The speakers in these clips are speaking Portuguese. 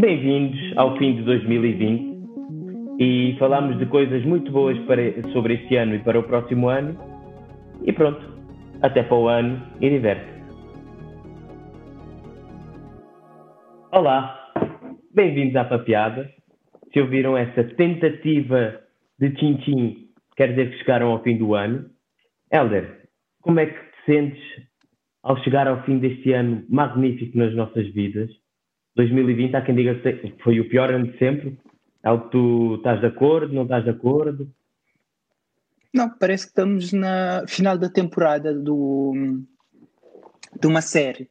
Bem-vindos ao fim de 2020 e falámos de coisas muito boas para, sobre este ano e para o próximo ano. E pronto, até para o ano e diverte. Olá, bem-vindos à Papeada. Se ouviram essa tentativa de tchim-tchim, quer dizer que chegaram ao fim do ano. Helder, como é que te sentes ao chegar ao fim deste ano magnífico nas nossas vidas? 2020, há quem diga que foi o pior ano de sempre. É o que tu estás de acordo, não estás de acordo? Não, parece que estamos na final da temporada do, de uma série.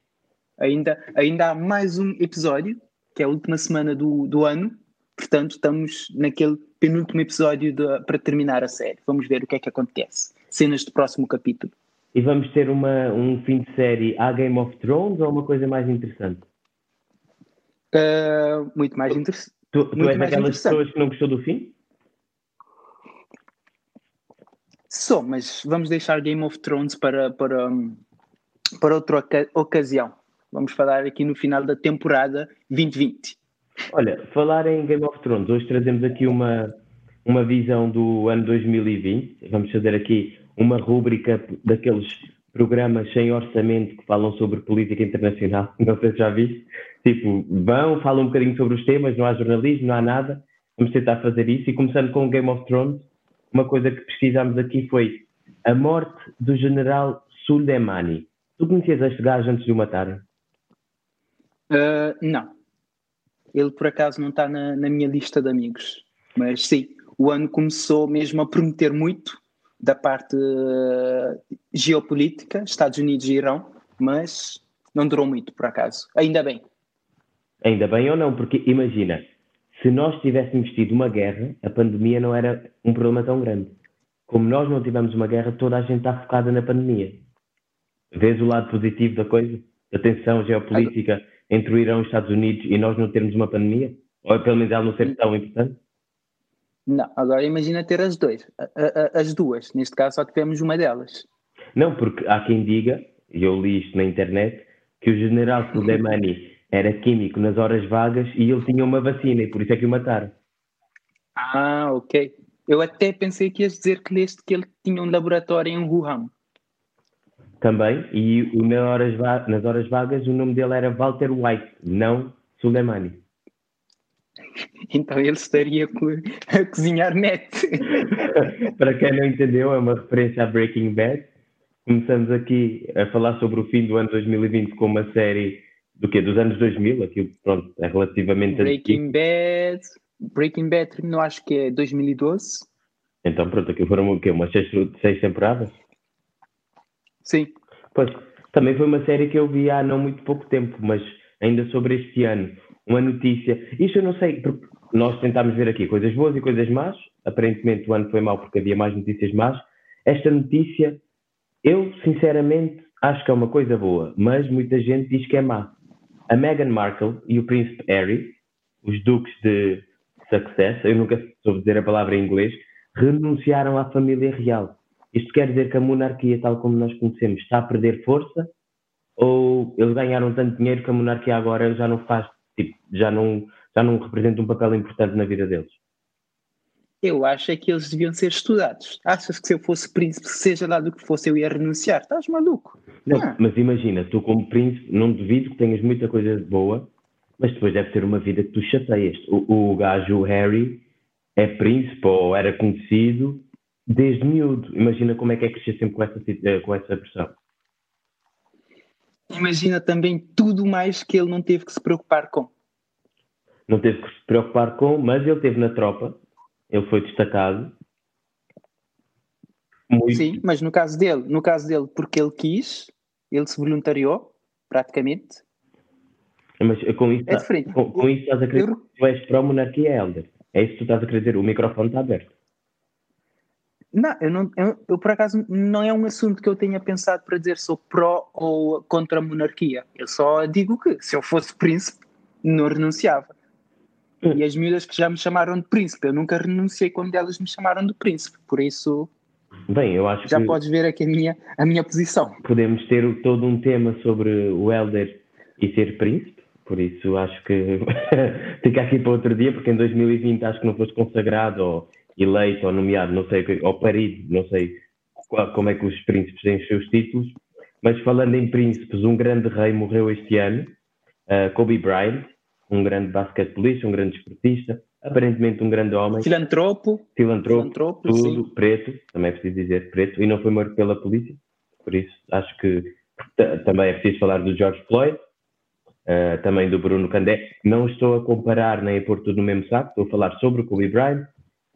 Ainda, ainda há mais um episódio, que é a última semana do, do ano, portanto, estamos naquele penúltimo episódio de, para terminar a série. Vamos ver o que é que acontece. Cenas do próximo capítulo. E vamos ter uma, um fim de série à Game of Thrones ou uma coisa mais interessante? Uh, muito mais interessante. Tu, tu és daquelas pessoas que não gostou do fim? Sou, mas vamos deixar Game of Thrones para, para, para outra ocasião. Vamos falar aqui no final da temporada 2020. Olha, falar em Game of Thrones, hoje trazemos aqui uma, uma visão do ano 2020. Vamos fazer aqui uma rúbrica daqueles programas sem orçamento que falam sobre política internacional. Não sei se já viste. Tipo, vão, falam um bocadinho sobre os temas, não há jornalismo, não há nada. Vamos tentar fazer isso. E começando com Game of Thrones, uma coisa que pesquisámos aqui foi a morte do general Suleimani. Tu conhecias este gajo antes de o matarem? Uh, não. Ele por acaso não está na, na minha lista de amigos. Mas sim, o ano começou mesmo a prometer muito da parte uh, geopolítica, Estados Unidos e Irão, mas não durou muito, por acaso. Ainda bem. Ainda bem ou não, porque imagina, se nós tivéssemos tido uma guerra, a pandemia não era um problema tão grande. Como nós não tivemos uma guerra, toda a gente está focada na pandemia. Vês o lado positivo da coisa? A tensão geopolítica entre o Irão e os Estados Unidos e nós não termos uma pandemia? Ou pelo menos ela não ser tão importante? Não, agora imagina ter as duas, as duas. Neste caso só tivemos uma delas. Não, porque há quem diga, e eu li isto na internet, que o general Soleimani era químico nas horas vagas e ele tinha uma vacina e por isso é que o mataram. Ah, ok. Eu até pensei que ias dizer que leste que ele tinha um laboratório em Wuhan. Também, e nas horas, nas horas vagas o nome dele era Walter White, não Soleimani. Então ele estaria a cozinhar net. Para quem não entendeu, é uma referência a Breaking Bad. Começamos aqui a falar sobre o fim do ano 2020 com uma série do que Dos anos 2000, aquilo pronto, é relativamente Breaking Bad, Breaking Bad terminou acho que é 2012. Então pronto, aquilo foram o quê? Umas seis, seis temporadas? Sim. Pois, também foi uma série que eu vi há não muito pouco tempo, mas ainda sobre este ano uma notícia. Isto eu não sei, porque nós tentámos ver aqui coisas boas e coisas más. Aparentemente o ano foi mau porque havia mais notícias más. Esta notícia, eu sinceramente acho que é uma coisa boa, mas muita gente diz que é má. A Meghan Markle e o príncipe Harry, os duques de Success, eu nunca soube dizer a palavra em inglês, renunciaram à família real. Isto quer dizer que a monarquia, tal como nós conhecemos, está a perder força? Ou eles ganharam tanto dinheiro que a monarquia agora já não faz tipo, já não, já não representa um papel importante na vida deles? Eu acho é que eles deviam ser estudados. Achas que se eu fosse príncipe, seja lá do que fosse, eu ia renunciar? Estás maluco? Não, ah. mas imagina, tu como príncipe, não duvido que tenhas muita coisa boa, mas depois deve ser uma vida que tu chateias. O, o gajo, o Harry, é príncipe ou era conhecido desde miúdo. Imagina como é que é crescer sempre com essa, eh, com essa pressão. Imagina também tudo mais que ele não teve que se preocupar com. Não teve que se preocupar com, mas ele teve na tropa, ele foi destacado. Muito. Sim, mas no caso dele, no caso dele, porque ele quis, ele se voluntariou, praticamente. Mas com isso, é com, com, isso estás a querer eu... que tu és pró-monarquia, Helder. É isso que tu estás a querer dizer, o microfone está aberto. Não, eu, não eu, eu, por acaso não é um assunto que eu tenha pensado para dizer sou pró ou contra a monarquia. Eu só digo que se eu fosse príncipe, não renunciava. E as miúdas que já me chamaram de príncipe, eu nunca renunciei quando elas me chamaram de príncipe, por isso. Bem, eu acho já que podes ver aqui a minha, a minha posição. Podemos ter todo um tema sobre o Helder e ser príncipe, por isso acho que fica aqui para outro dia, porque em 2020 acho que não foste consagrado ou eleito ou nomeado, não sei, ou parido, não sei qual, como é que os príncipes têm os seus títulos, mas falando em príncipes, um grande rei morreu este ano, uh, Kobe Bryant, um grande basquetebolista, um grande esportista, aparentemente um grande homem. Filantropo. Filantropo, Filantropo tudo, sim. preto, também é preciso dizer preto, e não foi morto pela polícia, por isso acho que também é preciso falar do George Floyd, uh, também do Bruno Candé. Não estou a comparar nem a pôr tudo no mesmo saco, estou a falar sobre o Kobe Bryant,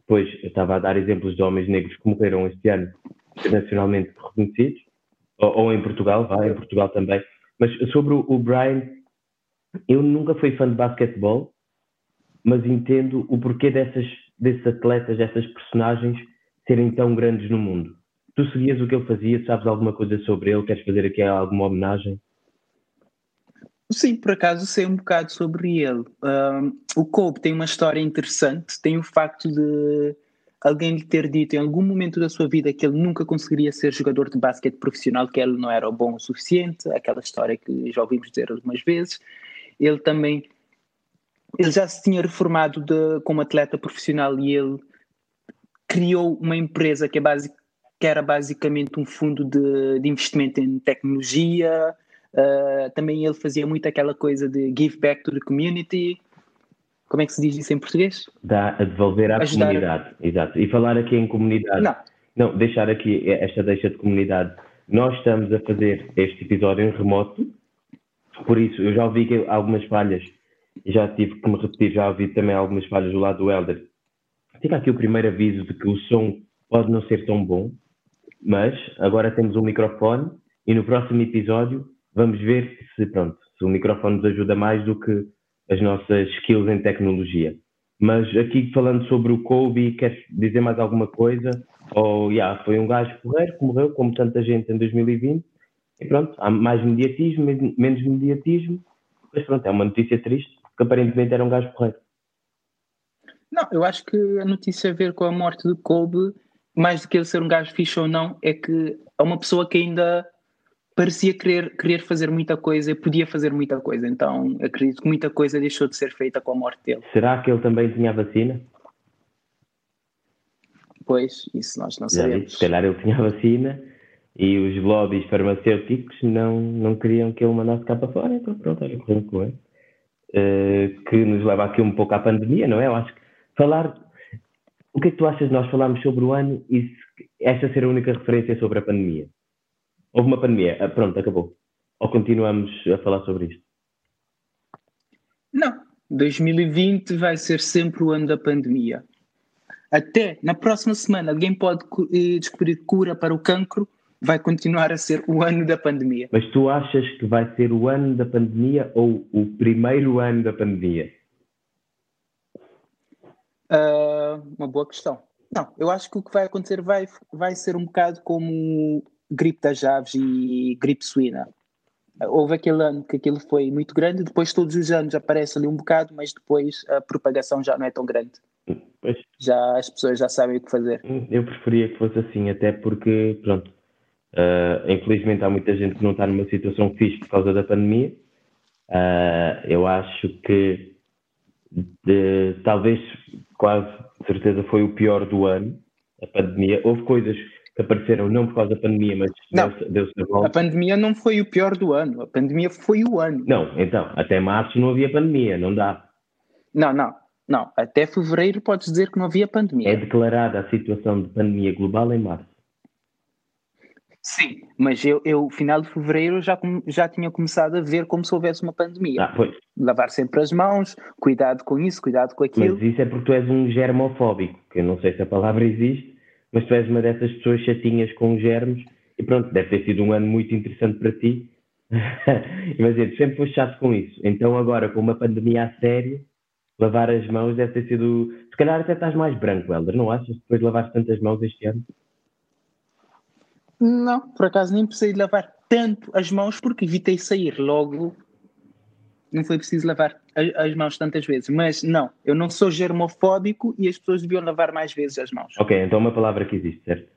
depois eu estava a dar exemplos de homens negros que morreram este ano internacionalmente reconhecidos, ou, ou em Portugal, vai, em Portugal também. Mas sobre o, o Bryant, eu nunca fui fã de basquetebol, mas entendo o porquê dessas, desses atletas, dessas personagens serem tão grandes no mundo. Tu seguias o que ele fazia, sabes alguma coisa sobre ele? Queres fazer aqui alguma homenagem? Sim, por acaso sei um bocado sobre ele. Um, o Kobe tem uma história interessante, tem o facto de alguém lhe ter dito em algum momento da sua vida que ele nunca conseguiria ser jogador de basquete profissional, que ele não era bom o suficiente, aquela história que já ouvimos dizer algumas vezes. Ele também ele já se tinha reformado de, como atleta profissional e ele criou uma empresa que, é basic, que era basicamente um fundo de, de investimento em tecnologia, Uh, também ele fazia muito aquela coisa de give back to the community. Como é que se diz isso em português? Dá a devolver à Ajudar comunidade. Exato. E falar aqui em comunidade. Não. Não, deixar aqui esta deixa de comunidade. Nós estamos a fazer este episódio em remoto, por isso eu já ouvi algumas falhas já tive que me repetir, já ouvi também algumas falhas do lado do Elder. Fica aqui o primeiro aviso de que o som pode não ser tão bom, mas agora temos um microfone e no próximo episódio vamos ver se, pronto, se o microfone nos ajuda mais do que as nossas skills em tecnologia. Mas aqui falando sobre o Kobe, queres dizer mais alguma coisa? Ou, yeah, foi um gajo porreiro que morreu, como tanta gente em 2020, e pronto, há mais mediatismo, menos mediatismo, mas pronto, é uma notícia triste, porque aparentemente era um gajo porreiro. Não, eu acho que a notícia a ver com a morte do Kobe, mais do que ele ser um gajo fixe ou não, é que é uma pessoa que ainda parecia querer, querer fazer muita coisa e podia fazer muita coisa. Então acredito que muita coisa deixou de ser feita com a morte dele. Será que ele também tinha a vacina? Pois, isso nós não Já sabemos. se calhar ele tinha a vacina e os lobbies farmacêuticos não, não queriam que ele mandasse cá para fora, então pronto, olha, correu com ele. Uh, que nos leva aqui um pouco à pandemia, não é? Eu acho que falar. O que é que tu achas de nós falarmos sobre o ano e se, esta ser a única referência sobre a pandemia? Houve uma pandemia, ah, pronto, acabou. Ou continuamos a falar sobre isto? Não, 2020 vai ser sempre o ano da pandemia. Até na próxima semana alguém pode eh, descobrir cura para o cancro, vai continuar a ser o ano da pandemia. Mas tu achas que vai ser o ano da pandemia ou o primeiro ano da pandemia? Uh, uma boa questão. Não, eu acho que o que vai acontecer vai, vai ser um bocado como gripe das aves e gripe suína. Houve aquele ano que aquilo foi muito grande, depois todos os anos aparece ali um bocado, mas depois a propagação já não é tão grande. Pois. Já as pessoas já sabem o que fazer. Eu preferia que fosse assim, até porque, pronto, uh, infelizmente há muita gente que não está numa situação fixe por causa da pandemia. Uh, eu acho que de, talvez quase certeza foi o pior do ano, a pandemia. Houve coisas que apareceram não por causa da pandemia, mas deu-se deu a volta. A pandemia não foi o pior do ano, a pandemia foi o ano. Não, então, até março não havia pandemia, não dá. Não, não, não. Até fevereiro podes dizer que não havia pandemia. É declarada a situação de pandemia global em março. Sim, mas eu, eu final de fevereiro já, já tinha começado a ver como se houvesse uma pandemia. Ah, pois. Lavar sempre as mãos, cuidado com isso, cuidado com aquilo. Mas isso é porque tu és um germofóbico, que eu não sei se a palavra existe, mas tu és uma dessas pessoas chatinhas com germes e pronto, deve ter sido um ano muito interessante para ti. Imagina, tu sempre foste chato com isso. Então agora, com uma pandemia a sério, lavar as mãos deve ter sido... Se calhar até estás mais branco, Helder, não achas? Depois de lavar tantas mãos este ano? Não, por acaso nem precisei lavar tanto as mãos porque evitei sair logo não foi preciso lavar as mãos tantas vezes. Mas não, eu não sou germofóbico e as pessoas deviam lavar mais vezes as mãos. Ok, então é uma palavra que existe, certo?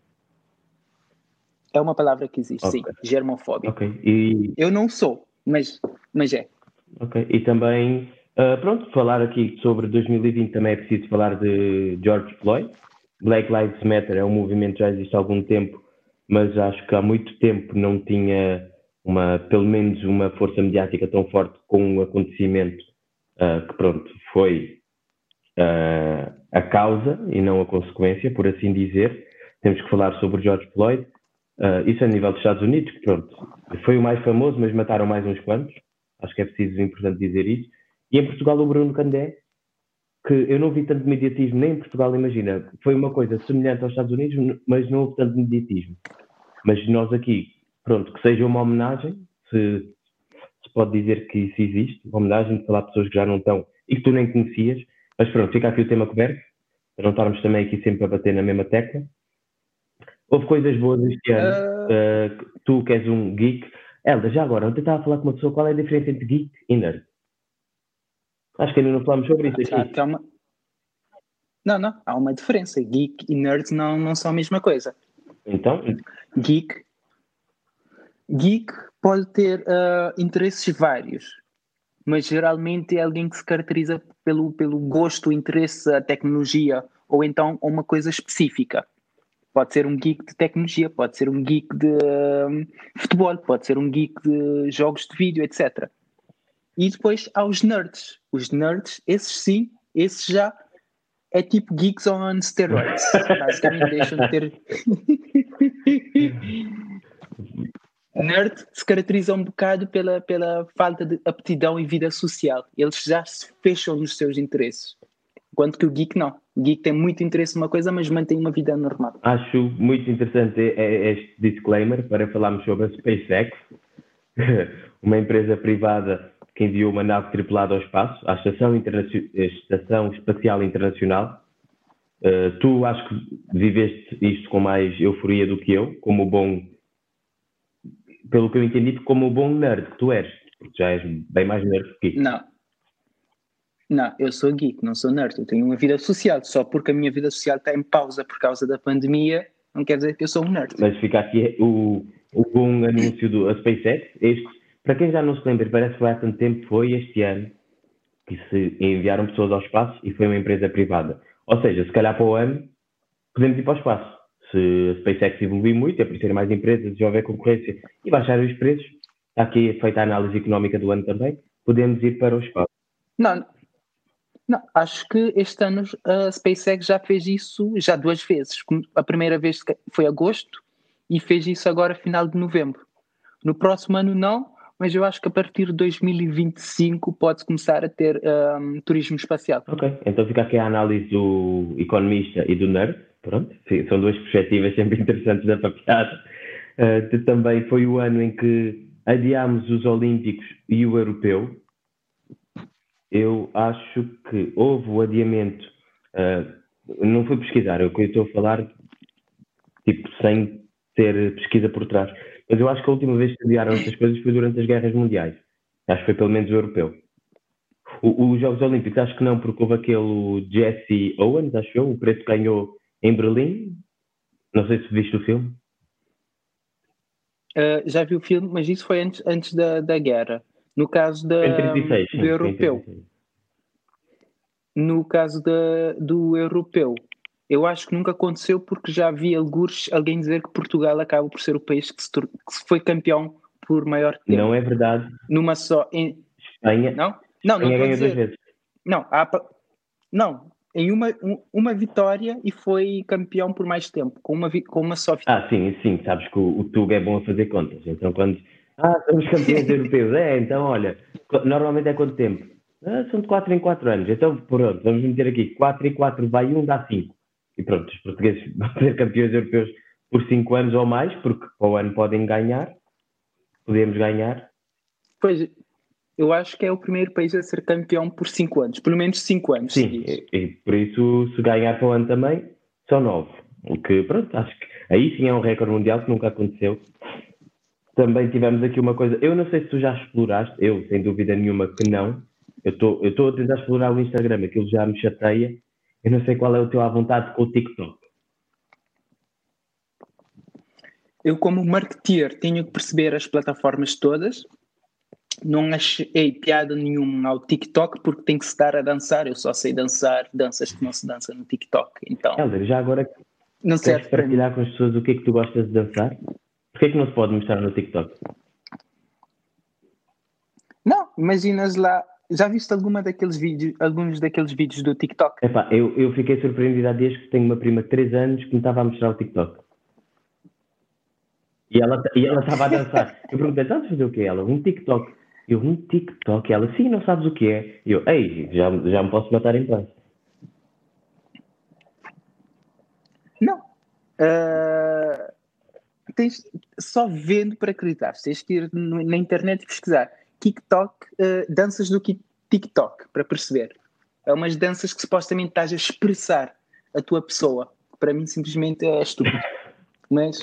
É uma palavra que existe, okay. sim, germofóbico. Ok. E... Eu não sou, mas, mas é. Ok, e também, uh, pronto, falar aqui sobre 2020 também é preciso falar de George Floyd. Black Lives Matter é um movimento que já existe há algum tempo, mas acho que há muito tempo não tinha uma, pelo menos uma força mediática tão forte com um acontecimento uh, que, pronto, foi uh, a causa e não a consequência, por assim dizer. Temos que falar sobre George Floyd. Uh, isso a nível dos Estados Unidos, que pronto, foi o mais famoso, mas mataram mais uns quantos. Acho que é preciso, importante dizer isso. E em Portugal, o Bruno Candé, que eu não vi tanto mediatismo nem em Portugal, imagina, foi uma coisa semelhante aos Estados Unidos, mas não houve tanto mediatismo. Mas nós aqui, pronto, que seja uma homenagem, se, se pode dizer que isso existe, uma homenagem de falar pessoas que já não estão e que tu nem conhecias, mas pronto, fica aqui o tema coberto, para não estarmos também aqui sempre a bater na mesma tecla. Houve coisas boas este ano. Uh... Uh, tu que és um geek. Elda, já agora, ontem estava a falar com uma pessoa qual é a diferença entre geek e nerd. Acho que ainda não falamos sobre isso aqui. Uma... Não, não, há uma diferença. Geek e nerd não, não são a mesma coisa. Então? Geek, geek pode ter uh, interesses vários, mas geralmente é alguém que se caracteriza pelo, pelo gosto, interesse, a tecnologia ou então uma coisa específica. Pode ser um geek de tecnologia, pode ser um geek de um, futebol, pode ser um geek de jogos de vídeo, etc. E depois há os nerds. Os nerds, esses sim, esses já é tipo geeks on steroids. Basicamente deixam de ter. Nerd se caracteriza um bocado pela, pela falta de aptidão e vida social. Eles já se fecham nos seus interesses. Enquanto que o geek não. O geek tem muito interesse numa coisa, mas mantém uma vida normal. Acho muito interessante este disclaimer para falarmos sobre a SpaceX, uma empresa privada que enviou uma nave tripulada ao espaço, à Estação, Estação Espacial Internacional. Uh, tu acho que viveste isto com mais euforia do que eu, como bom pelo que eu entendi, como o bom nerd que tu és, porque já és bem mais nerd que geek. Não. Não, eu sou geek, não sou nerd. Eu tenho uma vida social. Só porque a minha vida social está em pausa por causa da pandemia, não quer dizer que eu sou um nerd. Mas fica aqui o, o bom anúncio do SpaceX. Este, para quem já não se lembra, parece que há tanto tempo, foi este ano que se enviaram pessoas ao espaço e foi uma empresa privada. Ou seja, se calhar para o ano podemos ir para o espaço se a SpaceX evoluir muito, aparecerem mais empresas, houver concorrência e baixarem os preços, está aqui feita a análise económica do ano também, podemos ir para o espaço. Não, não, acho que este ano a SpaceX já fez isso já duas vezes. A primeira vez foi agosto e fez isso agora final de novembro. No próximo ano não, mas eu acho que a partir de 2025 pode começar a ter um, turismo espacial. Ok, então fica aqui a análise do economista e do nerd. Pronto, são duas perspectivas sempre interessantes da papiada. Uh, também foi o ano em que adiámos os Olímpicos e o Europeu. Eu acho que houve o adiamento, uh, não fui pesquisar, eu estou a falar, tipo, sem ter pesquisa por trás. Mas eu acho que a última vez que adiaram essas coisas foi durante as guerras mundiais. Acho que foi pelo menos o europeu. os Jogos Olímpicos, acho que não, porque houve aquele Jesse Owens, acho eu, o preto ganhou em Berlim. Não sei se viste o filme. Uh, já vi o filme, mas isso foi antes, antes da, da guerra. No caso da, 36, do europeu. No caso da, do europeu, eu acho que nunca aconteceu porque já vi alguns, alguém dizer que Portugal acaba por ser o país que se, que foi campeão por maior tempo. Não é verdade. Numa só. Em... Espanha. Não? Não, Espanha não duas vezes. Não, há, não, em uma, uma vitória e foi campeão por mais tempo, com uma, com uma só vitória. Ah, sim, sim, sabes que o, o Tug é bom a fazer contas. Então, quando. Ah, somos campeões europeus. É, então, olha, normalmente é quanto tempo? Ah, são de 4 em 4 anos. Então, pronto, vamos meter aqui 4 em 4 vai 1, dá 5. E pronto, os portugueses vão ser campeões europeus por 5 anos ou mais, porque para o ano podem ganhar. Podemos ganhar. Pois, eu acho que é o primeiro país a ser campeão por 5 anos, pelo menos 5 anos. Sim, e, e, por isso, se ganhar para o ano também, são 9. O que, pronto, acho que aí sim é um recorde mundial que nunca aconteceu. Também tivemos aqui uma coisa, eu não sei se tu já exploraste, eu sem dúvida nenhuma que não. Eu estou a tentar explorar o Instagram, aquilo já me chateia. Eu não sei qual é o teu à vontade com o TikTok. Eu, como marketeer, tenho que perceber as plataformas todas não achei piada nenhuma ao TikTok porque tem que se dar a dançar. Eu só sei dançar danças que não se dança no TikTok. Então, Helder, já agora não queres partilhar com as pessoas o que é que tu gostas de dançar? Porquê é que não se pode mostrar no TikTok? Não, imaginas lá. Já viste alguma daqueles vídeos, alguns daqueles vídeos do TikTok? Epá, eu, eu fiquei surpreendido há dias que tenho uma prima de 3 anos que me estava a mostrar o TikTok. E ela e ela estava a dançar. Eu perguntei, estás a fazer o quê? Ela, um TikTok. Eu, um TikTok? Ela, sim, não sabes o que é. E eu, ei, já, já me posso matar em paz. Não. Ah, tens, só vendo para acreditar. Tens que ir na internet e pesquisar TikTok, ah, danças do TikTok, para perceber. É umas danças que supostamente estás a expressar a tua pessoa. Para mim, simplesmente é estúpido. Mas,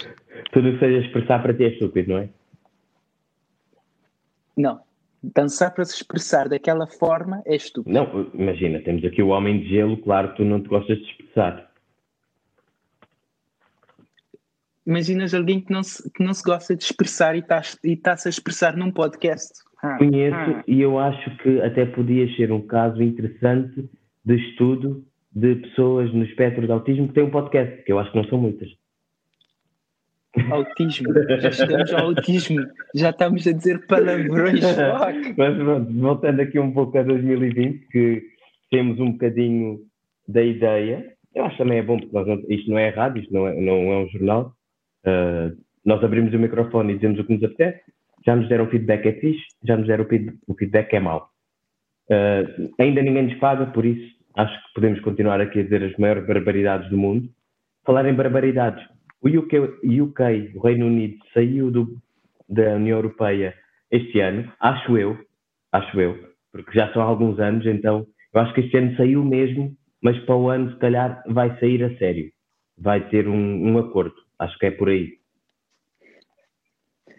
Tudo o que seja expressar para ti é estúpido, não é? não. Dançar para se expressar daquela forma é estúpido. Não, imagina, temos aqui o homem de gelo, claro que tu não te gostas de expressar. Imaginas alguém que não se, que não se gosta de expressar e está- e está-se a expressar num podcast. Ah, Conheço ah. e eu acho que até podia ser um caso interessante de estudo de pessoas no espectro de autismo que têm um podcast, que eu acho que não são muitas. Autismo, já chegamos ao autismo, já estamos a dizer palavrões. Mas pronto, voltando aqui um pouco a 2020, que temos um bocadinho da ideia, eu acho que também é bom, porque nós não- isto não é rádio, isto não é, não é um jornal. Ah, nós abrimos o microfone e dizemos o que nos apetece, já nos deram feedback é fixe, já nos deram o feed- o feedback é mau. Ah, ainda ninguém nos paga, por isso acho que podemos continuar aqui a dizer as maiores barbaridades do mundo. Falar em barbaridades, o UK, UK, o Reino Unido, saiu do, da União Europeia este ano, acho eu, acho eu, porque já são alguns anos, então eu acho que este ano saiu mesmo, mas para o ano se calhar vai sair a sério. Vai ter um, um acordo, acho que é por aí.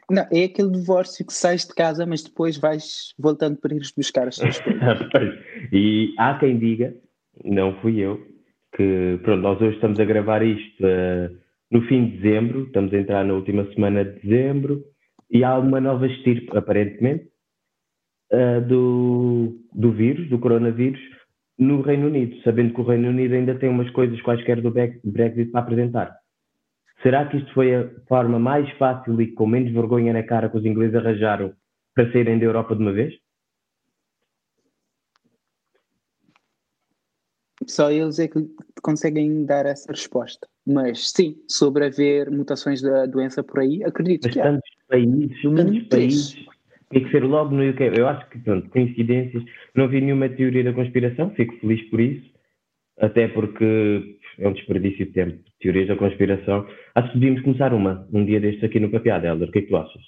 Não, é aquele divórcio que sais de casa, mas depois vais voltando para ires buscar as tuas coisas. E há quem diga, não fui eu, que pronto, nós hoje estamos a gravar isto eh, no fim de dezembro, estamos a entrar na última semana de dezembro, e há uma nova estirpe, aparentemente, eh, do, do vírus, do coronavírus, no Reino Unido, sabendo que o Reino Unido ainda tem umas coisas quaisquer do Bre- Brexit para apresentar. Será que isto foi a forma mais fácil e com menos vergonha na cara que os ingleses arranjaram para saírem da Europa de uma vez? Só eles é que conseguem dar essa resposta. Mas sim, sobre haver mutações da doença por aí, acredito Mas que há. tantos países, três. países, tem que ser logo no UK. Eu acho que, pronto, coincidências, não vi nenhuma teoria da conspiração, fico feliz por isso, até porque é um desperdício de tempo. Teorias da conspiração. Acho que devíamos começar uma, um dia destes aqui no Papeado, Helder. O que é que tu achas?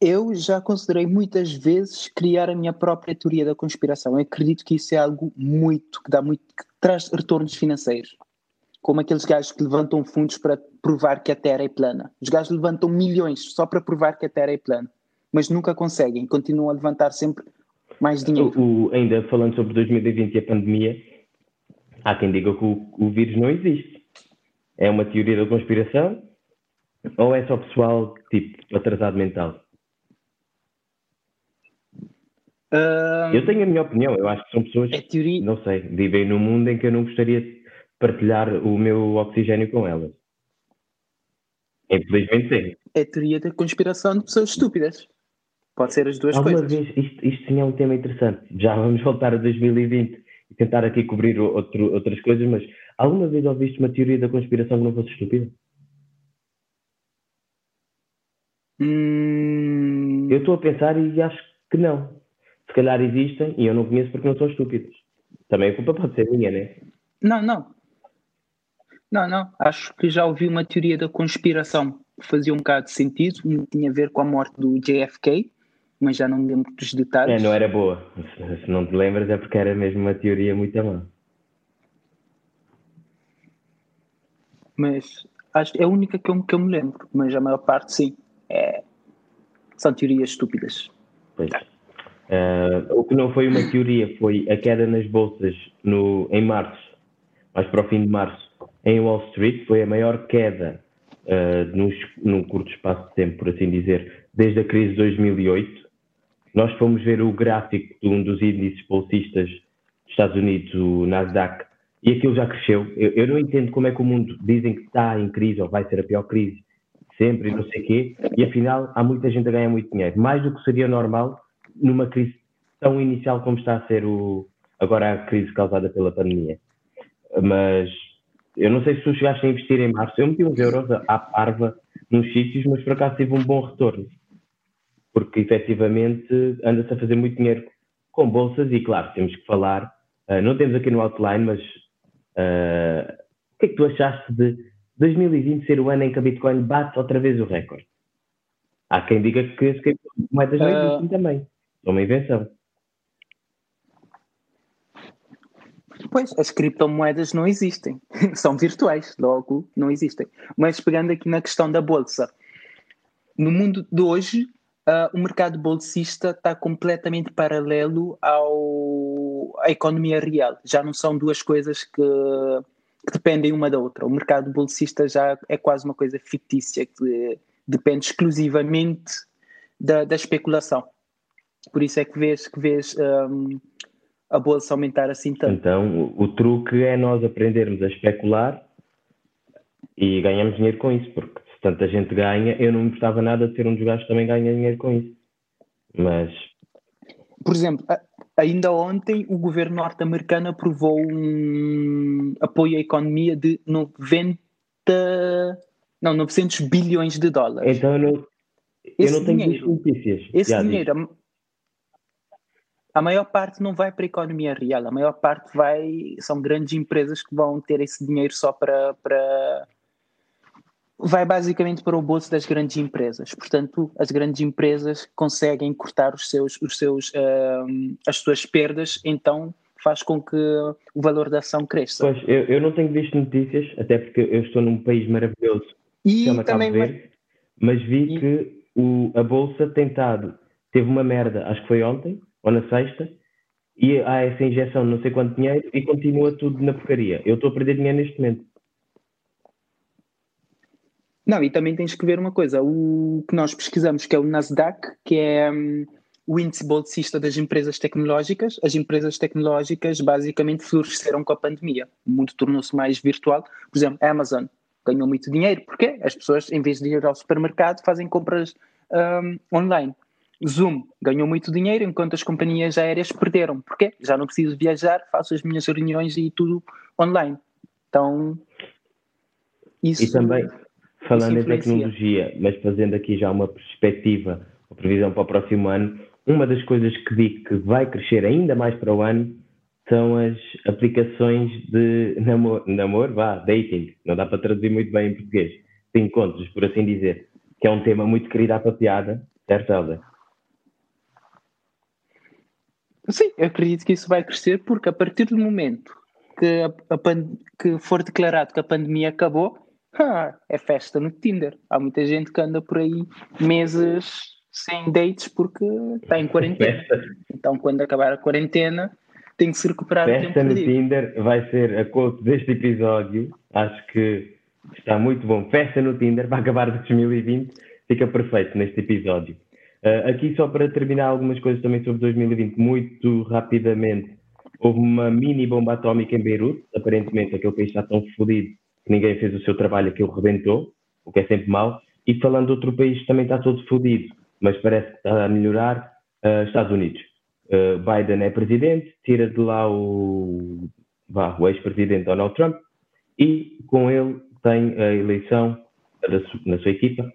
Eu já considerei muitas vezes criar a minha própria teoria da conspiração. Eu acredito que isso é algo muito, que dá muito, que traz retornos financeiros. Como aqueles gajos que levantam fundos para provar que a Terra é plana. Os gajos levantam milhões só para provar que a Terra é plana. Mas nunca conseguem, continuam a levantar sempre mais dinheiro. O, o- ainda falando sobre 2020 e a pandemia, há quem diga que o, o vírus não existe. É uma teoria da conspiração ou é só pessoal tipo atrasado mental? Ah, Eu tenho a minha opinião, eu acho que são pessoas é teoria, não sei, vivem num mundo em que eu não gostaria de partilhar o meu oxigênio com elas. Infelizmente sim. é teoria da conspiração de pessoas estúpidas. Pode ser as duas Alguma coisas. vez, isto, isto sim é um tema interessante. Já vamos voltar a 2020 e tentar aqui cobrir outro- outras coisas, mas alguma vez ouviste uma teoria da conspiração que não fosse estúpida? Hum, Eu estou a pensar e acho que não. Se calhar existem e eu não conheço porque não são estúpidas. Também a culpa pode ser minha, né? Não, não. Não, não. Acho que já ouvi uma teoria da conspiração que fazia um bocado de sentido, tinha a ver com a morte do JFK, mas já não me lembro dos É, detalhes. não era boa. Se- não te lembras é porque era mesmo uma teoria muito má. Mas acho que é a única que eu, que eu me lembro, mas a maior parte sim. É, são teorias estúpidas. Pois. Ah, o que não foi uma teoria foi a queda nas bolsas no, em março, mais para o fim de março, em Wall Street. Foi a maior queda num, es- num curto espaço de tempo, por assim dizer, desde a crise de 2008. Nós fomos ver o gráfico de um dos índices bolsistas dos Estados Unidos, o Nasdaq, e aquilo já cresceu. Eu, eu, não entendo como é que o mundo dizem que está em crise ou vai ser a pior crise sempre e não sei quê, e afinal há muita gente a ganhar muito dinheiro, mais do que seria normal numa crise tão inicial como está a ser o, agora a crise causada pela pandemia. Mas eu não sei se tu chegaste a investir em março, eu meti uns euros à parva nos sítios, mas por acaso tive um bom retorno, porque efetivamente anda-se a fazer muito dinheiro com bolsas e claro, temos que falar, uh, não temos aqui no outline, mas uh, o que é que tu achaste de 2020 ser o ano em que a Bitcoin bate outra vez o recorde? Há quem diga que as criptomoedas não existem uh... também, é uma invenção. Pois, as criptomoedas não existem, são virtuais, logo não existem. Mas pegando aqui na questão da bolsa, no mundo de hoje, uh, o mercado bolsista está completamente paralelo ao, à economia real. Já não são duas coisas que, que, dependem uma da outra. O mercado bolsista já é quase uma coisa fictícia que depende exclusivamente da, da especulação. Por isso é que vês que vês um, a bolsa aumentar assim tanto. Então, o, o truque é nós aprendermos a especular e ganhamos dinheiro com isso, porque tanta gente ganha, eu não me gostava nada de ter um dos gajos que também ganha dinheiro com isso. Mas. Por exemplo, ainda ontem o governo norte-americano aprovou um apoio à economia de 90. Não, 900 bilhões de dólares. Então eu não, eu não tenho dinheiro, notícias. Esse dinheiro, a maior parte não vai para a economia real, a maior parte vai. São grandes empresas que vão ter esse dinheiro só para. para vai basicamente para o bolso das grandes empresas. Portanto, as grandes empresas conseguem cortar os seus, os seus, uh, as suas perdas, então faz com que o valor da ação cresça. Pois, eu, eu não tenho visto notícias, até porque eu estou num país maravilhoso e chama também Cabo Verde, mas vi e... que o, a Bolsa tem estado, teve uma merda, acho que foi ontem, ou na sexta, e há essa injeção de não sei quanto dinheiro e continua tudo na porcaria. Eu estou a perder dinheiro neste momento. Não, e também tens que ver uma coisa, o que nós pesquisamos, que é o Nasdaq, que é um, o índice bolsista das empresas tecnológicas. As empresas tecnológicas basicamente floresceram com a pandemia. O mundo tornou-se mais virtual. Por exemplo, a Amazon ganhou muito dinheiro. Porquê? As pessoas, em vez de ir ao supermercado, fazem compras um, online. Zoom ganhou muito dinheiro enquanto as companhias aéreas perderam. Porquê? Já não preciso viajar, faço as minhas reuniões e tudo online. Então, isso. E também, falando em tecnologia, mas fazendo aqui já uma perspectiva, uma previsão para o próximo ano, uma das coisas que vi que vai crescer ainda mais para o ano são as aplicações de namoro, namoro vá, dating, não dá para traduzir muito bem em português, de encontros, por assim dizer, que é um tema muito querido à papiada, certo, Helder? Sim, eu acredito que isso vai crescer porque a partir do momento que, a, a que for declarado que a pandemia acabou, ah, é festa no Tinder. Há muita gente que anda por aí meses sem dates porque está em quarentena. Festa. Então, quando acabar a quarentena, tem que se recuperar festa o tempo no Tinder vai ser a quote deste episódio. Acho que está muito bom. Festa no Tinder vai acabar 2020. Fica perfeito neste episódio. Uh, aqui só para terminar algumas coisas também sobre 2020, muito rapidamente. Houve uma mini bomba atómica em Beirute, aparentemente aquele país está tão fodido que ninguém fez o seu trabalho, aquilo rebentou, o que é sempre mau. E falando de outro país que também está todo fodido, mas parece que está a melhorar, uh, Estados Unidos. Uh, Biden é presidente, tira de lá o, o ex-presidente Donald Trump e com ele tem a eleição na sua equipa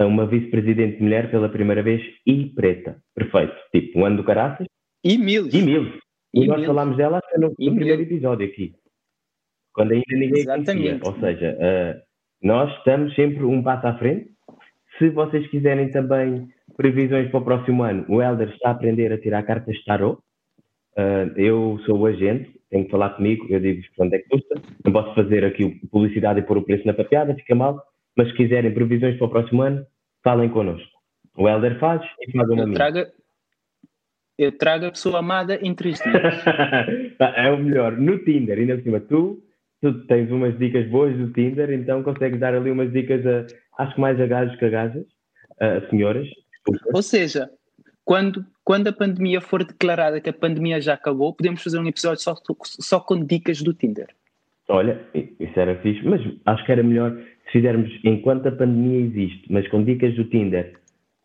uma vice-presidente mulher pela primeira vez e preta. Perfeito. Tipo, um ano do caraças. E mil. E mil. E, e nós mil. falámos dela no, no primeiro episódio aqui. Quando ainda ninguém Exatamente. conhecia. Ou seja, uh, nós estamos sempre um passo à frente. Se vocês quiserem também previsões para o próximo ano, o Helder está a aprender a tirar cartas de tarot. Uh, eu sou o agente, tenho que falar comigo, eu digo quanto é que custa. Não posso fazer aqui publicidade e pôr o preço na papiada, fica mal mas se quiserem previsões para o próximo ano, falem connosco. O Helder faz e faz uma eu trago, eu trago a pessoa amada em três dias. é o melhor. No Tinder, ainda por cima, tu, tu tens umas dicas boas do Tinder, então consegues dar ali umas dicas, a, acho que mais a gajos que a gajas, a senhoras. Ou seja, quando, quando a pandemia for declarada que a pandemia já acabou, podemos fazer um episódio só, só com dicas do Tinder. Olha, isso era fixe, mas acho que era melhor se fizermos enquanto a pandemia existe, mas com dicas do Tinder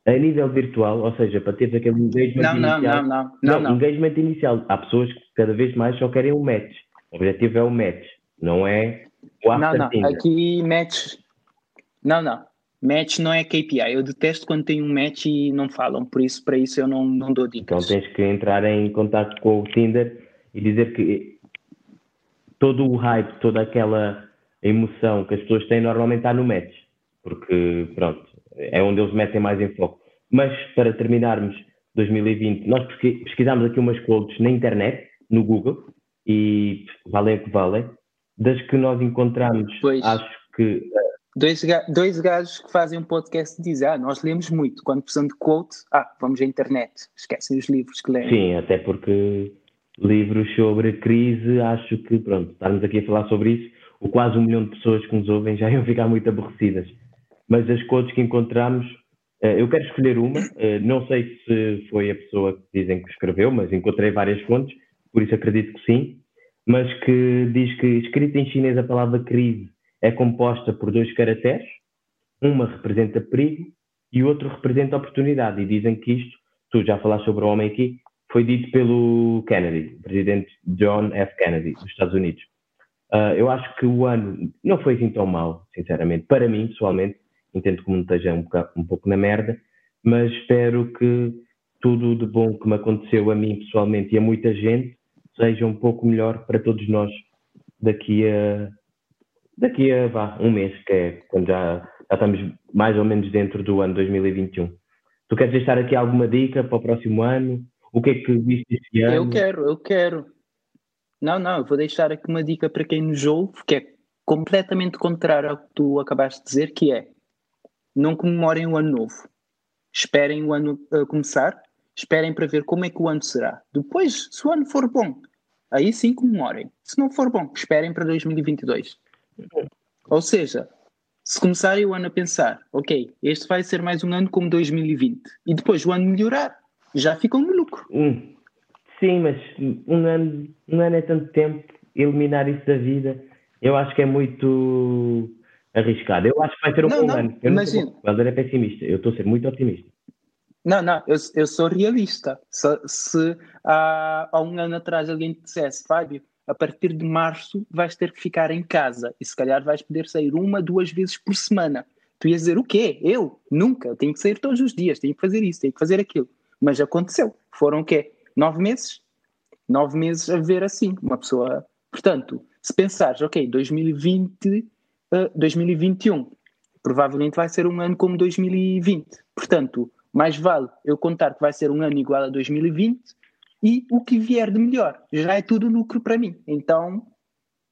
a nível virtual, ou seja, para teres aquele engagement não, inicial. Não, não, não, não, engagement inicial. Há pessoas que cada vez mais só querem um match. O objetivo é o match, não é o after Não, não, aqui match. Não, não. Match não é KPI. Eu detesto quando tem um match e não falam, por isso, para isso eu não, não dou dicas. Então tens que entrar em contato com o Tinder e dizer que todo o hype, toda aquela emoção que as pessoas têm normalmente está no match. Porque, pronto, é onde eles metem mais em foco. Mas, para terminarmos 2020, nós pesquisámos aqui umas quotes na internet, no Google, e valem o que valem. Das que nós encontramos, pois. acho que Dois, dois gajos que fazem um podcast dizem: Ah, nós lemos muito. Quando precisamos de quote, ah, vamos à internet. Esquecem os livros que leem. Sim, até porque livros sobre crise, acho que, pronto, estarmos aqui a falar sobre isso, o quase um milhão de pessoas que nos ouvem já iam ficar muito aborrecidas. Mas as quotes que encontramos, eh, eu quero escolher uma, eh, não sei se foi a pessoa que dizem que escreveu, mas encontrei várias fontes, por isso acredito que sim, mas que diz que escrita em chinês a palavra crise é composta por dois caracteres, uma representa perigo e outro representa oportunidade. E dizem que isto, tu já falaste sobre o homem aqui, foi dito pelo Kennedy, presidente John F. Kennedy, dos Estados Unidos. Uh, eu acho que o ano não foi assim tão mal, sinceramente. Para mim, pessoalmente, entendo que o mundo esteja um, um pouco na merda, mas espero que tudo de bom que me aconteceu a mim pessoalmente e a muita gente seja um pouco melhor para todos nós daqui a daqui a vá, um mês, que é quando já, já estamos mais ou menos dentro do ano 2021. Tu queres deixar aqui alguma dica para o próximo ano? O que é que viste este ano? Eu quero, eu quero. Não, não, eu vou deixar aqui uma dica para quem nos ouve, que é completamente contrário ao que tu acabaste de dizer, que é não comemorem o ano novo. Esperem o ano a começar, esperem para ver como é que o ano será. Depois, se o ano for bom, aí sim comemorem. Se não for bom, esperem para 2022. Ou seja, se começarem o ano a pensar, ok, este vai ser mais um ano como 2020, e depois o ano melhorar, já ficam no lucro. Hum. Sim, mas um ano, um ano é tanto tempo, eliminar isso da vida, eu acho que é muito arriscado. Eu acho que vai ser um não, bom não, ano. Eu imagina. não sou, é pessimista, eu estou a ser muito otimista. Não, não, eu, eu sou realista. Se, se há, há um ano atrás alguém te dissesse, Fábio, a partir de março vais ter que ficar em casa e se calhar vais poder sair uma, duas vezes por semana. Tu ias dizer o quê? Eu? Nunca. Tenho que sair todos os dias, tenho que fazer isso, tenho que fazer aquilo. Mas aconteceu. Foram o quê? Nove meses? Nove meses a ver assim. Uma pessoa. Portanto, se pensares, ok, 2020, uh, 2021, provavelmente vai ser um ano como 2020. Portanto, mais vale eu contar que vai ser um ano igual a 2020 e o que vier de melhor já é tudo lucro para mim. Então.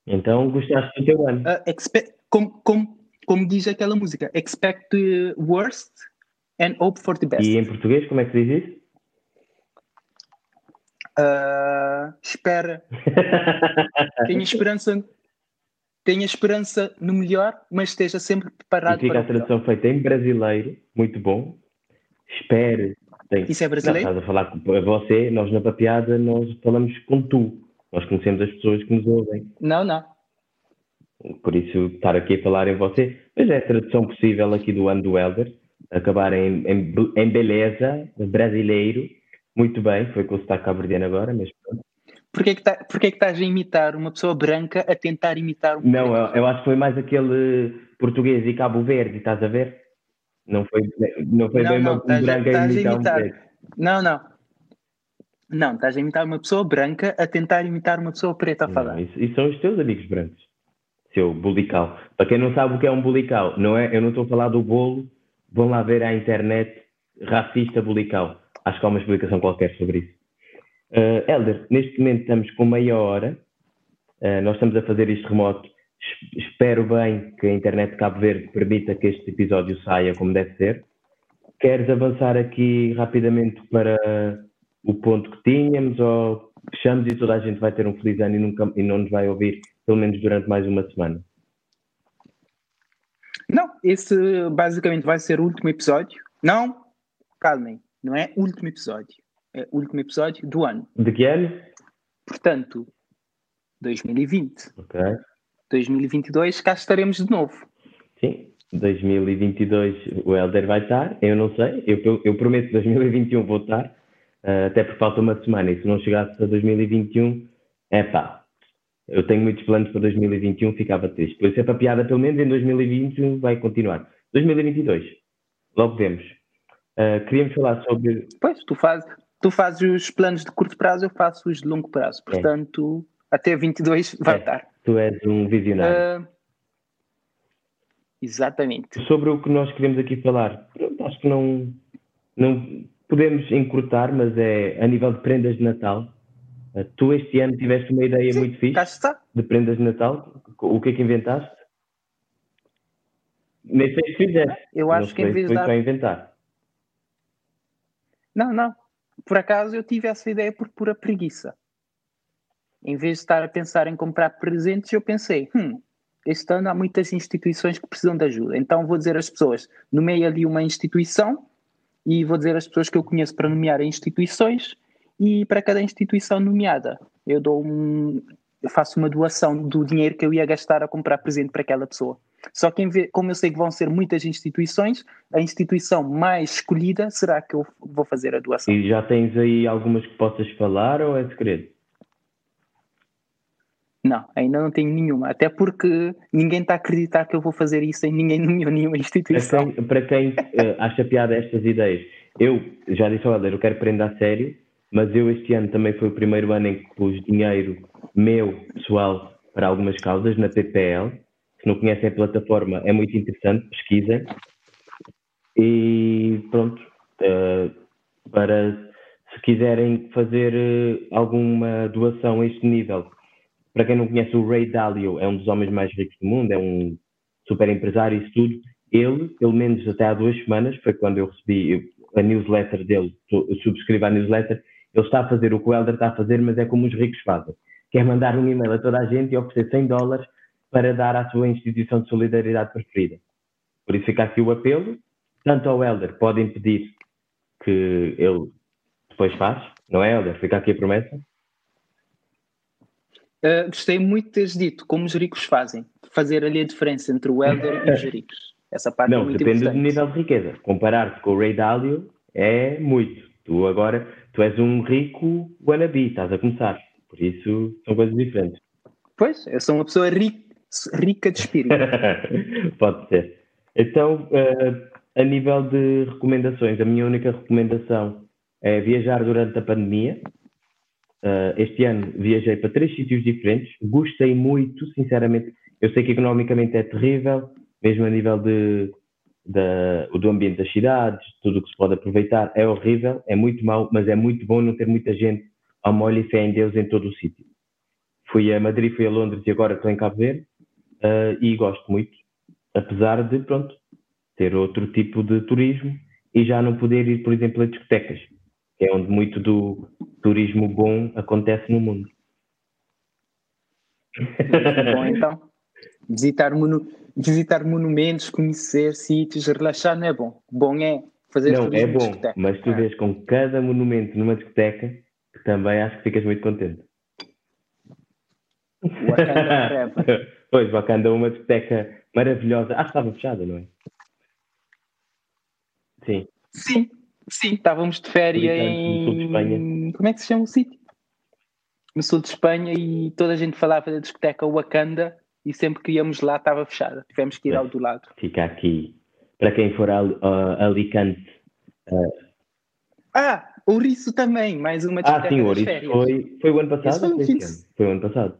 Então gostaste do teu ano. Uh, expect, como, como, como diz aquela música, expect the worst and hope for the best. E em português, como é que se diz isso? Uh, espera. tenha esperança. Tenha esperança no melhor, mas esteja sempre preparado e fica para a tradução feita em brasileiro, muito bom. Espere tem. Isso é brasileiro? Não, estás a falar com você, nós na papiada nós falamos com tu. Nós conhecemos as pessoas que nos ouvem. Não, não. Por isso, estar aqui a falar em você. Mas é a tradução possível aqui do ano do Elder. Acabar em, em, em beleza, brasileiro. Muito bem, foi com o sotaque cabo-verdiano agora, mas pronto. Porquê que, tá, porquê que estás a imitar uma pessoa branca a tentar imitar um Não, eu, eu, acho que foi mais aquele português e Cabo Verde, estás a ver? Não foi, não foi não, bem não, uma estás, branca estás a imitar. Um não, não. Não, estás a imitar uma pessoa branca a tentar imitar uma pessoa preta a falar. Não, isso, isso, são os teus amigos brancos. Seu bulical. Para quem não sabe o que é um bulical, não é? Eu não estou a falar do bolo. Vão lá ver à internet racista bulical. Acho que há uma explicação qualquer sobre isso. Uh, Helder, neste momento estamos com meia hora. Uh, nós estamos a fazer isto remoto Espero bem que a internet de Cabo Verde permita que este episódio saia como deve ser. Queres avançar aqui rapidamente para o ponto que tínhamos ou fechamos e toda a gente vai ter um feliz ano e, nunca, e não nos vai ouvir, pelo menos durante mais uma semana? Não, esse basicamente vai ser o último episódio. Não, calmem, não é último episódio. É último episódio do ano. De que ano? Portanto, 2020. Ok. 2022, cá estaremos de novo. Sim, 2022 o Helder vai estar, eu não sei, eu, eu, prometo 2021 vou estar, uh, até porque falta uma semana e se não chegasse a 2021, é pá, eu tenho muitos planos para 2021, ficava triste. Por isso é para piada, pelo menos em 2021 vai continuar. 2022, logo vemos. Uh, queríamos falar sobre. Pois, tu fazes, tu fazes os planos de curto prazo, eu faço os de longo prazo. É. Portanto, é. até 22 vai é. estar. Tu és um visionário. Uh, exatamente. Sobre o que nós queremos aqui falar, acho que não, não podemos encurtar, mas é a nível de prendas de Natal. Uh, tu este ano tiveste uma ideia Sim, muito fixe de prendas de Natal. O que é que inventaste? Nem sei se fizeste. Eu acho que em vez de inventar. Não, não. Por acaso eu tive essa ideia por pura preguiça. Em vez de estar a pensar em comprar presentes, eu pensei, hum, este ano há muitas instituições que precisam de ajuda. Então vou dizer às pessoas, nomeei ali uma instituição e vou dizer às pessoas que eu conheço para nomear instituições e para cada instituição nomeada eu dou um, eu faço uma doação do dinheiro que eu ia gastar a comprar presente para aquela pessoa. Só que, vez, como eu sei que vão ser muitas instituições, a instituição mais escolhida será que eu vou fazer a doação. E já tens aí algumas que possas falar ou é segredo? Não, ainda não tenho nenhuma. Até porque ninguém está a acreditar que eu vou fazer isso em ninguém nomeou nenhuma instituição. Para quem, para quem uh, acha piada estas ideias, eu já disse ao Helder, eu quero prender a sério, mas eu este ano também foi o primeiro ano em que pus dinheiro meu, pessoal, para algumas causas na PPL se não conhecem a plataforma, é muito interessante, pesquisem. E pronto, uh, para se quiserem fazer uh, alguma doação a este nível, para quem não conhece, o Ray Dalio é um dos homens mais ricos do mundo, é um super empresário e tudo. Ele, pelo menos até há duas semanas, foi quando eu recebi a newsletter dele, subscrevo a newsletter, ele está a fazer o que o Elder está a fazer, mas é como os ricos fazem. Quer mandar um e-mail a toda a gente e oferecer 100 dólares para dar à sua instituição de solidariedade preferida. Por isso fica aqui o apelo, tanto ao Helder podem pedir que ele depois faz, não é Helder? Fica aqui a promessa. Uh, gostei muito de teres dito como os ricos fazem, fazer ali a diferença entre o Helder e os ricos. Essa parte não, é muito depende importante. do nível de riqueza. Comparar-te com o Ray Dalio é muito. Tu agora, tu és um rico wannabe, estás a começar. Por isso, são coisas diferentes. Pois, eu sou uma pessoa rica rica de espírito. Pode ser. Então, uh, a nível de recomendações, a minha única recomendação é viajar durante a pandemia. Uh, este ano viajei para três sítios diferentes, gostei muito, sinceramente. Eu sei que economicamente é terrível, mesmo a nível de, de, do ambiente das cidades, tudo o que se pode aproveitar é horrível, é muito mau, mas é muito bom não ter muita gente ao molho e fé em Deus em todo o sítio. Fui a Madrid, fui a Londres e agora estou em Cabo Verde uh, e gosto muito, apesar de, pronto, ter outro tipo de turismo e já não poder ir, por exemplo, a discotecas, que é onde muito do turismo bom acontece no mundo. Bom, então, visitar, monu visitar monumentos, conhecer sítios, relaxar não é bom. Bom é fazer Não, é bom, mas tu é. vês com cada monumento numa discoteca que também acho que ficas muito contente. Wakanda. Pois, Wakanda, uma discoteca maravilhosa. Acho que estava fechada, não é? Sim. Sim, sim. Estávamos de férias em. De. Como é que se chama o sítio? No sul de Espanha e toda a gente falava da discoteca Wakanda e sempre que íamos lá estava fechada. Tivemos que ir ao do lado. Fica aqui. Para quem for a, a Alicante. Uh... Ah, Ouriço também, mais uma discoteca Ah, sim, Ouriço foi, foi o ano passado? Foi, foi, foi o ano passado.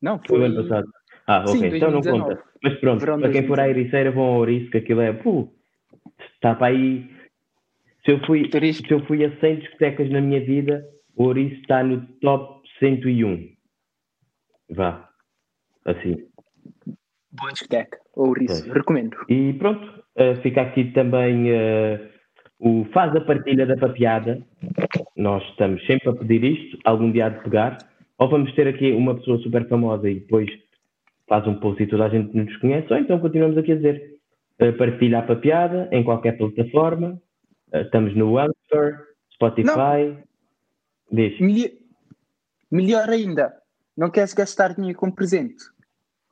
Não, foi, foi o ano passado. Ah, ok, Sim, então não conta. Mas pronto, Verão para quem for à Ericeira vão ao Ouriço, que aquilo é, pô, está para aí. Se eu, fui, se eu fui a 100 discotecas na minha vida, o Ouriço está no top 101. Vá, assim. Boa discoteca, Ouriço, é. recomendo. E pronto, uh, fica aqui também uh, o Faz a Partilha da Papiada. Nós estamos sempre a pedir isto, algum dia há de pegar ou vamos ter aqui uma pessoa super famosa e depois faz um post e toda a gente nos conhece, ou então continuamos aqui a dizer partilha a papiada em qualquer plataforma. Uh, estamos no Anchor, Spotify. Diz. Melhor ainda, não queres gastar dinheiro com presente?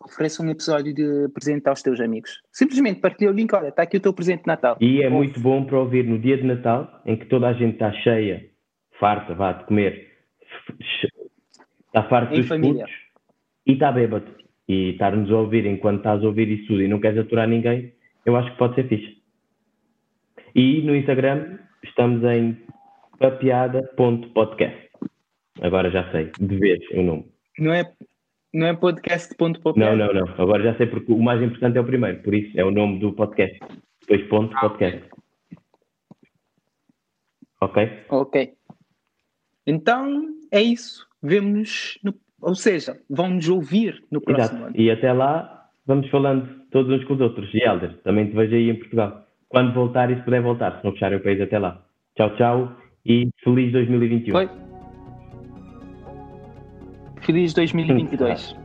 Ofereça um episódio de presente aos teus amigos. Simplesmente partilha o link, olha, está aqui o teu presente de Natal. E é muito bom para ouvir no dia de Natal, em que toda a gente está cheia, farta, vá, de comer, está farto em dos família. putos e está bêbado. E estar-nos a ouvir enquanto estás a ouvir isso tudo e não queres aturar ninguém, eu acho que pode ser fixe. E no Instagram estamos em papiada.podcast. Agora já sei, de vez o nome. Não é, não é podcast.podcast? Não, não, não. Agora já sei porque o mais importante é o primeiro, por isso é o nome do podcast. Depois ponto ah, podcast. Ok? Ok. Então é isso. Vemo-nos, ou seja, vão-nos ouvir no próximo Exato. ano. E até lá vamos falando todos uns com os outros. E Helder, também te vejo aí em Portugal. Quando voltar e se puder voltar, se não fecharem o país até lá. Tchau, tchau e feliz 2021. Foi. Feliz 2022.